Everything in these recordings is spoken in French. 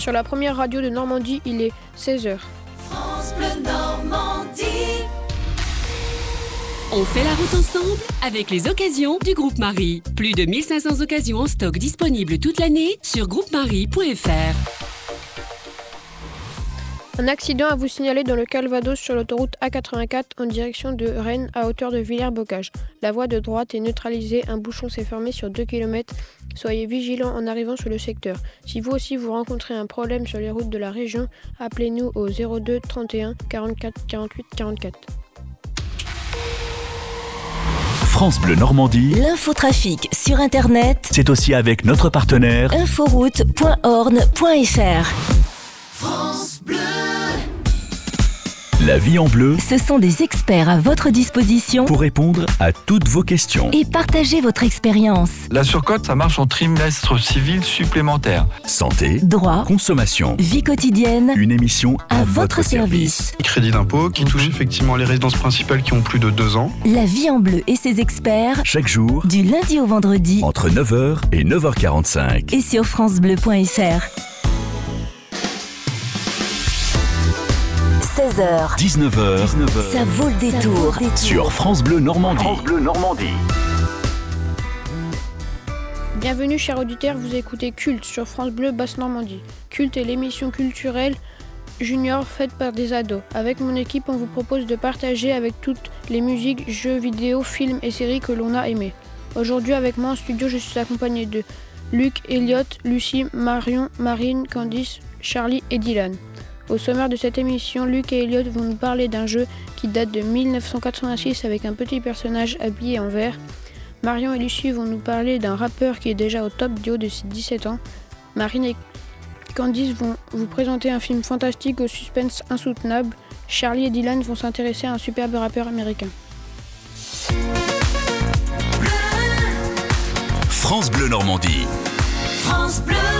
Sur la première radio de Normandie, il est 16h. France Bleu Normandie. On fait la route ensemble avec les occasions du groupe Marie. Plus de 1500 occasions en stock disponibles toute l'année sur groupemarie.fr. Un accident à vous signaler dans le Calvados sur l'autoroute A84 en direction de Rennes à hauteur de Villers-Bocage. La voie de droite est neutralisée, un bouchon s'est fermé sur 2 km. Soyez vigilants en arrivant sur le secteur. Si vous aussi vous rencontrez un problème sur les routes de la région, appelez-nous au 02 31 44 48 44. France Bleu Normandie, L'infotrafic sur Internet, c'est aussi avec notre partenaire inforoute.orne.fr. France Bleu. La Vie en Bleu Ce sont des experts à votre disposition pour répondre à toutes vos questions. et partager votre expérience. La surcote, ça marche en trimestre civil supplémentaire. Santé, Droit, consommation, vie quotidienne, une émission à votre service. crédit d'impôt qui touche effectivement les résidences principales qui ont plus de deux ans. La vie en bleu et ses experts, Chaque jour, du lundi au vendredi entre 9h et 9h45. et sur francebleu.fr. 16h, 19h, ça vaut le détour. sur France Bleu Normandie. Normandie. Bienvenue chers auditeurs, vous écoutez Culte sur France Bleu Basse Normandie. Culte est l'émission culturelle junior faite par des ados. Avec mon équipe, on vous propose de partager avec toutes les musiques, jeux vidéo, films et séries que l'on a aimés. Aujourd'hui avec moi en studio, je suis accompagné de Luc, Elliot, Lucie, Marion, Marine, Candice, Charlie et Dylan. Au sommaire de cette émission, Luc et Elliot vont nous parler d'un jeu qui date de 1986 avec un petit personnage habillé en vert. Marion et Lucie vont nous parler d'un rappeur qui est déjà au top du haut de ses 17 ans. Marine et Candice vont vous présenter un film fantastique au suspense insoutenable. Charlie et Dylan vont s'intéresser à un superbe rappeur américain. France Bleu Normandie. France Bleu.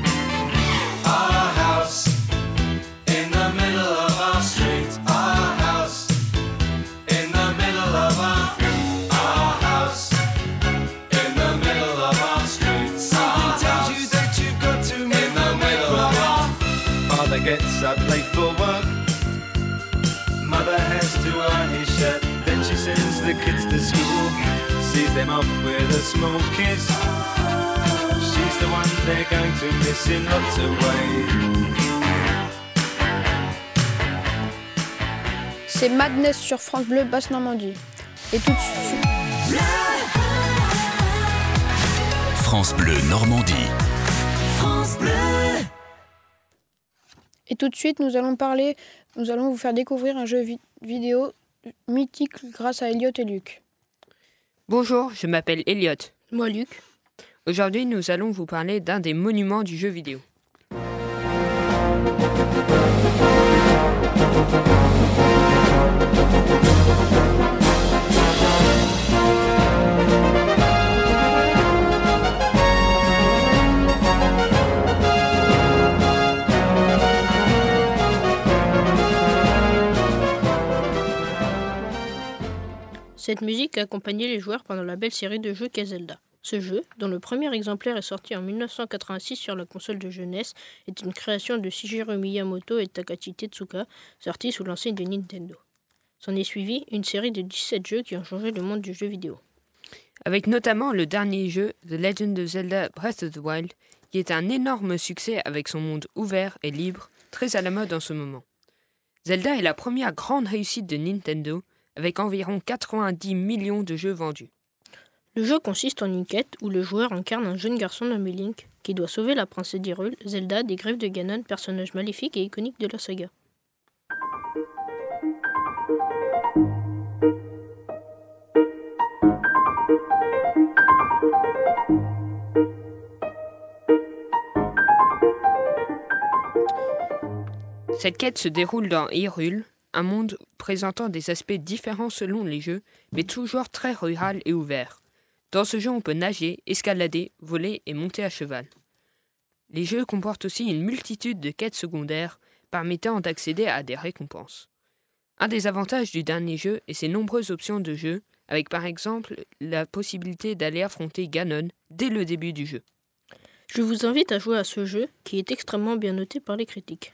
The kids to school. Sees them off with a small kiss. She's the one they're going to miss in lots of ways. C'est Madness sur France Bleu Basse Normandie. Et tout de suite. France Bleu Normandie. France Bleu. Et tout de suite, nous allons parler, nous allons vous faire découvrir un jeu vi- vidéo mythique grâce à Elliot et Luc. Bonjour, je m'appelle Elliot. Moi, Luc. Aujourd'hui, nous allons vous parler d'un des monuments du jeu vidéo. Cette musique a accompagné les joueurs pendant la belle série de jeux qu'est Zelda. Ce jeu, dont le premier exemplaire est sorti en 1986 sur la console de jeunesse, est une création de Shigeru Miyamoto et Takashi Tezuka, sorti sous l'enseigne de Nintendo. S'en est suivi une série de 17 jeux qui ont changé le monde du jeu vidéo. avec notamment le dernier jeu The Legend of Zelda Breath of the Wild, qui est un énorme succès avec son monde ouvert et libre, très à la mode en ce moment. Zelda est la première grande réussite de Nintendo, avec environ 90 millions de jeux vendus. Le jeu consiste en une quête où le joueur incarne un jeune garçon nommé Link qui doit sauver la princesse d'Hyrule, Zelda, des griffes de Ganon, personnage maléfique et iconique de la saga. Cette quête se déroule dans Hyrule, un monde présentant des aspects différents selon les jeux, mais toujours très rural et ouvert. Dans ce jeu, on peut nager, escalader, voler et monter à cheval. Les jeux comportent aussi une multitude de quêtes secondaires permettant d'accéder à des récompenses. Un des avantages du dernier jeu est ses nombreuses options de jeu, avec par exemple la possibilité d'aller affronter Ganon dès le début du jeu. Je vous invite à jouer à ce jeu qui est extrêmement bien noté par les critiques.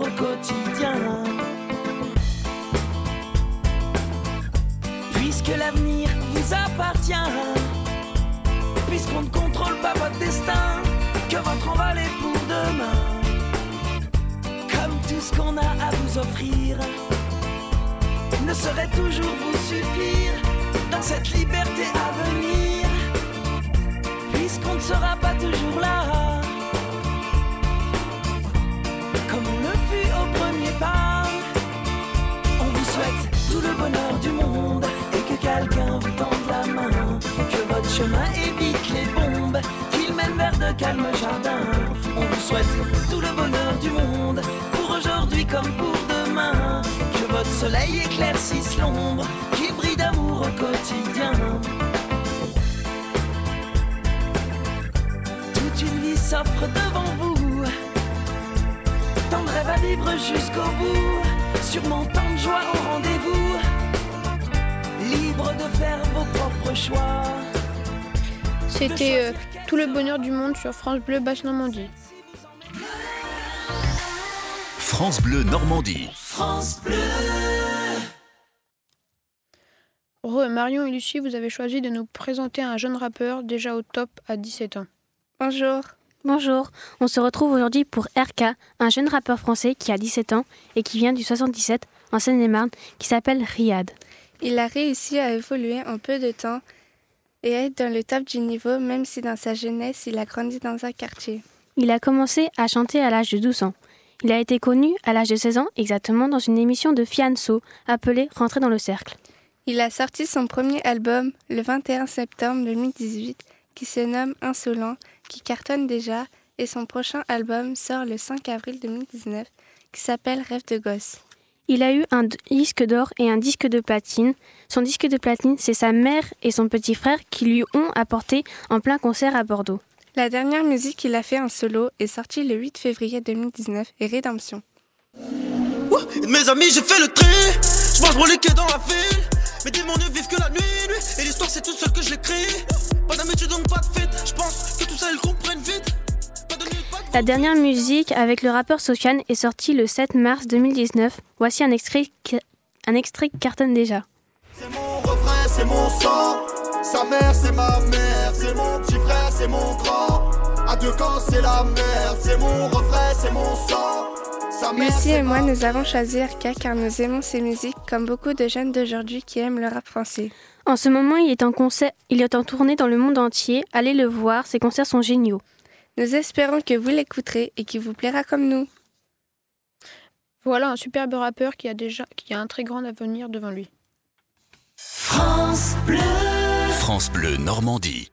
au quotidien. Puisque l'avenir vous appartient, puisqu'on ne contrôle pas votre destin, que votre envol est pour demain. Comme tout ce qu'on a à vous offrir. Ne saurait toujours vous suffire. Dans cette liberté à venir, puisqu'on ne sera chemin évite les bombes, qu'il mène vers de calmes jardins. On vous souhaite tout le bonheur du monde pour aujourd'hui comme pour demain, que votre soleil éclaircisse l'ombre, qu'il brille d'amour au quotidien. Toute une vie s'offre devant vous, tant de rêves à vivre jusqu'au bout, sûrement tant de joie au rendez-vous, libre de faire vos propres choix. C'était euh, Tout le bonheur du monde sur France Bleu Basse Normandie. France Bleu Normandie. France Bleu. Re, Marion et Lucie, vous avez choisi de nous présenter un jeune rappeur déjà au top à 17 ans. Bonjour. Bonjour, on se retrouve aujourd'hui pour RK, un jeune rappeur français qui a 17 ans et qui vient du 77 en Seine-et-Marne, qui s'appelle Riyad. Il a réussi à évoluer en peu de temps et être dans le top du niveau, même si dans sa jeunesse, il a grandi dans un quartier. Il a commencé à chanter à l'âge de 12 ans. Il a été connu à l'âge de 16 ans, exactement dans une émission de Fianso appelée Rentrer dans le cercle. Il a sorti son premier album le 21 septembre 2018 qui se nomme Insolent, qui cartonne déjà, et son prochain album sort le 5 avril 2019 qui s'appelle Rêve de gosse. Il a eu un disque d'or et un disque de platine. Son disque de platine, c'est sa mère et son petit frère qui lui ont apporté en plein concert à Bordeaux. La dernière musique qu'il a fait en solo est sortie le 8 février 2019 et Rédemption. Mes amis, j'ai fait le tri. Je mange dans la ville. Mes démons ne vivent que la nuit, nuit. Et l'histoire, c'est tout seul que je l'écris. Pas d'amitié, donc pas de fête. Je pense que tout ça, ils comprennent vite. La dernière musique avec le rappeur Sofiane est sortie le 7 mars 2019. Voici un extrait, un extrait qui cartonne déjà. C'est mon refrain, c'est mon sang. Sa mère, c'est ma mère. C'est mon petit frère, c'est mon grand. À deux camps, c'est la merde. C'est mon refrain, c'est mon sang. Sa mère, Lucie et moi, nous avons choisi RK car nous aimons ses musiques comme beaucoup de jeunes d'aujourd'hui qui aiment le rap français. En ce moment, il est en concert, il est en tournée dans le monde entier. Allez le voir, ses concerts sont géniaux. Nous espérons que vous l'écouterez et qu'il vous plaira comme nous. Voilà un superbe rappeur qui a déjà qui a un très grand avenir devant lui. France Bleu. France Bleu Normandie.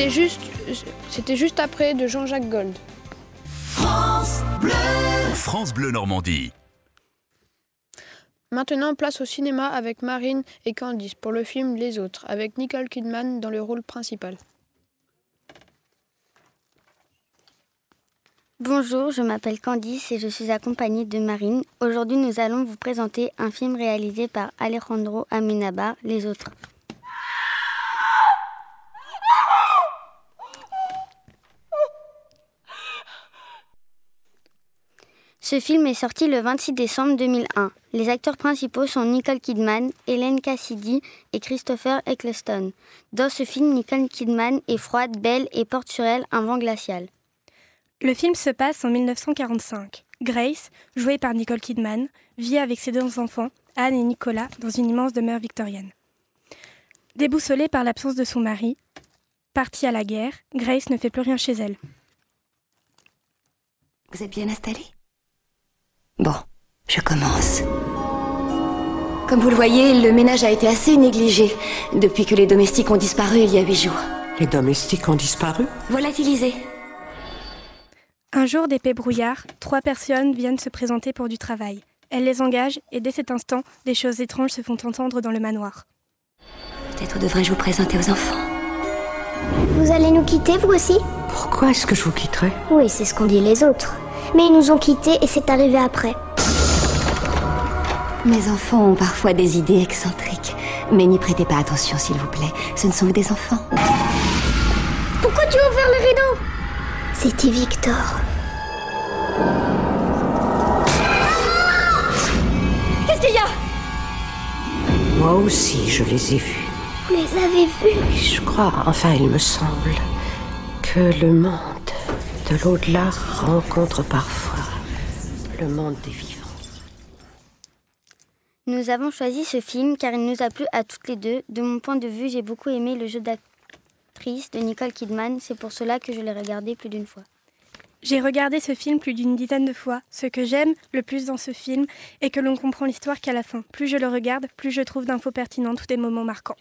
C'était juste, c'était juste après de Jean-Jacques Gold. France Bleu. France Bleu Normandie. Maintenant, place au cinéma avec Marine et Candice pour le film Les Autres, avec Nicole Kidman dans le rôle principal. Bonjour, je m'appelle Candice et je suis accompagnée de Marine. Aujourd'hui, nous allons vous présenter un film réalisé par Alejandro Amenabar, Les Autres. Ce film est sorti le 26 décembre 2001. Les acteurs principaux sont Nicole Kidman, Hélène Cassidy et Christopher Eccleston. Dans ce film, Nicole Kidman est froide, belle et porte sur elle un vent glacial. Le film se passe en 1945. Grace, jouée par Nicole Kidman, vit avec ses deux enfants, Anne et Nicolas, dans une immense demeure victorienne. Déboussolée par l'absence de son mari, partie à la guerre, Grace ne fait plus rien chez elle. Vous êtes bien installé Bon, je commence. Comme vous le voyez, le ménage a été assez négligé depuis que les domestiques ont disparu il y a huit jours. Les domestiques ont disparu? Volatilisés. Un jour d'épais brouillard, trois personnes viennent se présenter pour du travail. Elles les engagent et dès cet instant, des choses étranges se font entendre dans le manoir. Peut-être devrais-je vous présenter aux enfants. Vous allez nous quitter, vous aussi? Pourquoi est-ce que je vous quitterai? Oui, c'est ce qu'ont dit les autres. Mais ils nous ont quittés et c'est arrivé après. Mes enfants ont parfois des idées excentriques. Mais n'y prêtez pas attention, s'il vous plaît. Ce ne sont que des enfants. Pourquoi tu as ouvert le rideau? C'était Victor. Qu'est-ce qu'il y a? Moi aussi, je les ai vus. Vous les avez vus? Je crois, enfin, il me semble, que le monde de l'au-delà rencontre parfois le monde des vivants. Nous avons choisi ce film car il nous a plu à toutes les deux. De mon point de vue, j'ai beaucoup aimé le jeu d'actrice de Nicole Kidman. C'est pour cela que je l'ai regardé plus d'une fois. J'ai regardé ce film plus d'une dizaine de fois. Ce que j'aime le plus dans ce film est que l'on comprend l'histoire qu'à la fin. Plus je le regarde, plus je trouve d'infos pertinentes ou des moments marquants.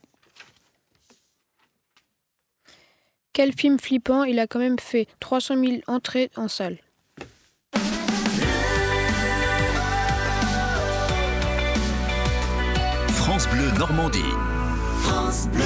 Quel film flippant, il a quand même fait 300 000 entrées en salle. France Bleu Normandie. France Bleu.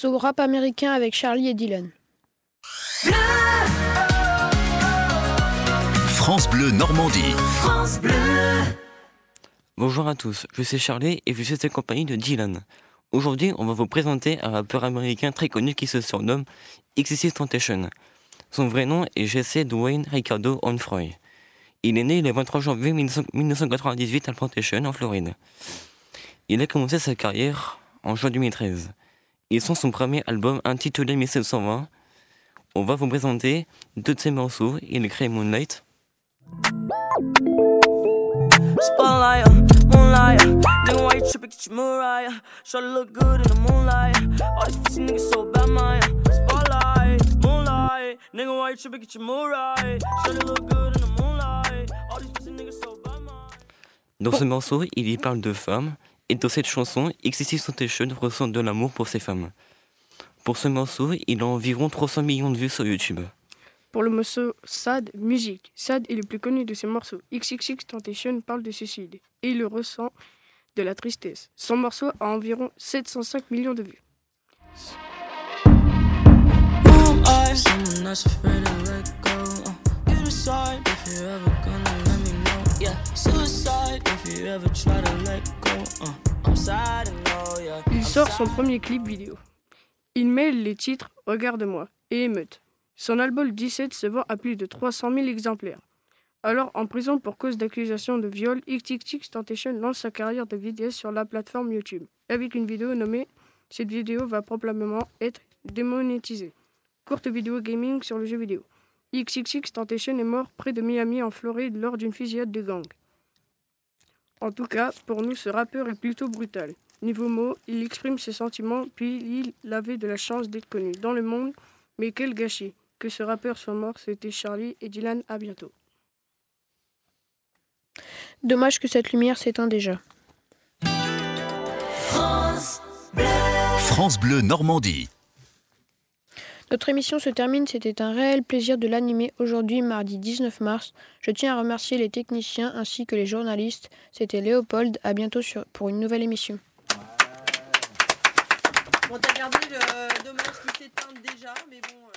Place au rap américain avec Charlie et Dylan. France Bleu Normandie. France Bleu. Bonjour à tous, je suis Charlie et je suis accompagné de Dylan. Aujourd'hui, on va vous présenter un rappeur américain très connu qui se surnomme XXX Temptation. Son vrai nom est Jesse Dwayne Ricardo Onfroy. Il est né le 23 janvier 1998 à Plantation, en Floride. Il a commencé sa carrière en juin 2013. Ils sont son premier album intitulé 1720. On va vous présenter deux de ses morceaux. Il a créé Moonlight. Spotlight, moonlight. Nigga, why you tripping? Get your Mariah. Try to look good in the moonlight. All these pussy niggas so bad, Maya. Spotlight, moonlight. Nigga, why you tripping? Get your Mariah. Try to look good in the moonlight. All these pussy niggas so bad, Dans ce morceau, il y parle de femmes, et dans cette chanson, XXX Temptation ressent de l'amour pour ces femmes. Pour ce morceau, il a environ 300 millions de vues sur YouTube. Pour le morceau Sad, musique. Sad est le plus connu de ses morceaux. XXX Temptation parle de suicide et il ressent de la tristesse. Son morceau a environ 705 millions de vues. You ever gonna let me know. Yeah, suicide if you ever try son premier clip vidéo. Il mêle les titres Regarde-moi et Émeute. Son album 17 se vend à plus de 300 000 exemplaires. Alors en prison pour cause d'accusation de viol, XXX Temptation lance sa carrière de vidéaste sur la plateforme YouTube avec une vidéo nommée Cette vidéo va probablement être démonétisée. Courte vidéo gaming sur le jeu vidéo. XXX Temptation est mort près de Miami en Floride lors d'une fusillade de gang. En tout cas, pour nous, ce rappeur est plutôt brutal. Niveau mots, il exprime ses sentiments, puis il avait de la chance d'être connu dans le monde. Mais quel gâchis Que ce rappeur soit mort, c'était Charlie et Dylan, à bientôt. Dommage que cette lumière s'éteint déjà. France Bleu. France Bleu Normandie. Notre émission se termine, c'était un réel plaisir de l'animer aujourd'hui, mardi 19 mars. Je tiens à remercier les techniciens ainsi que les journalistes. C'était Léopold, à bientôt sur, pour une nouvelle émission. Bon, t'as gardé le dommage qui s'éteint déjà, mais bon.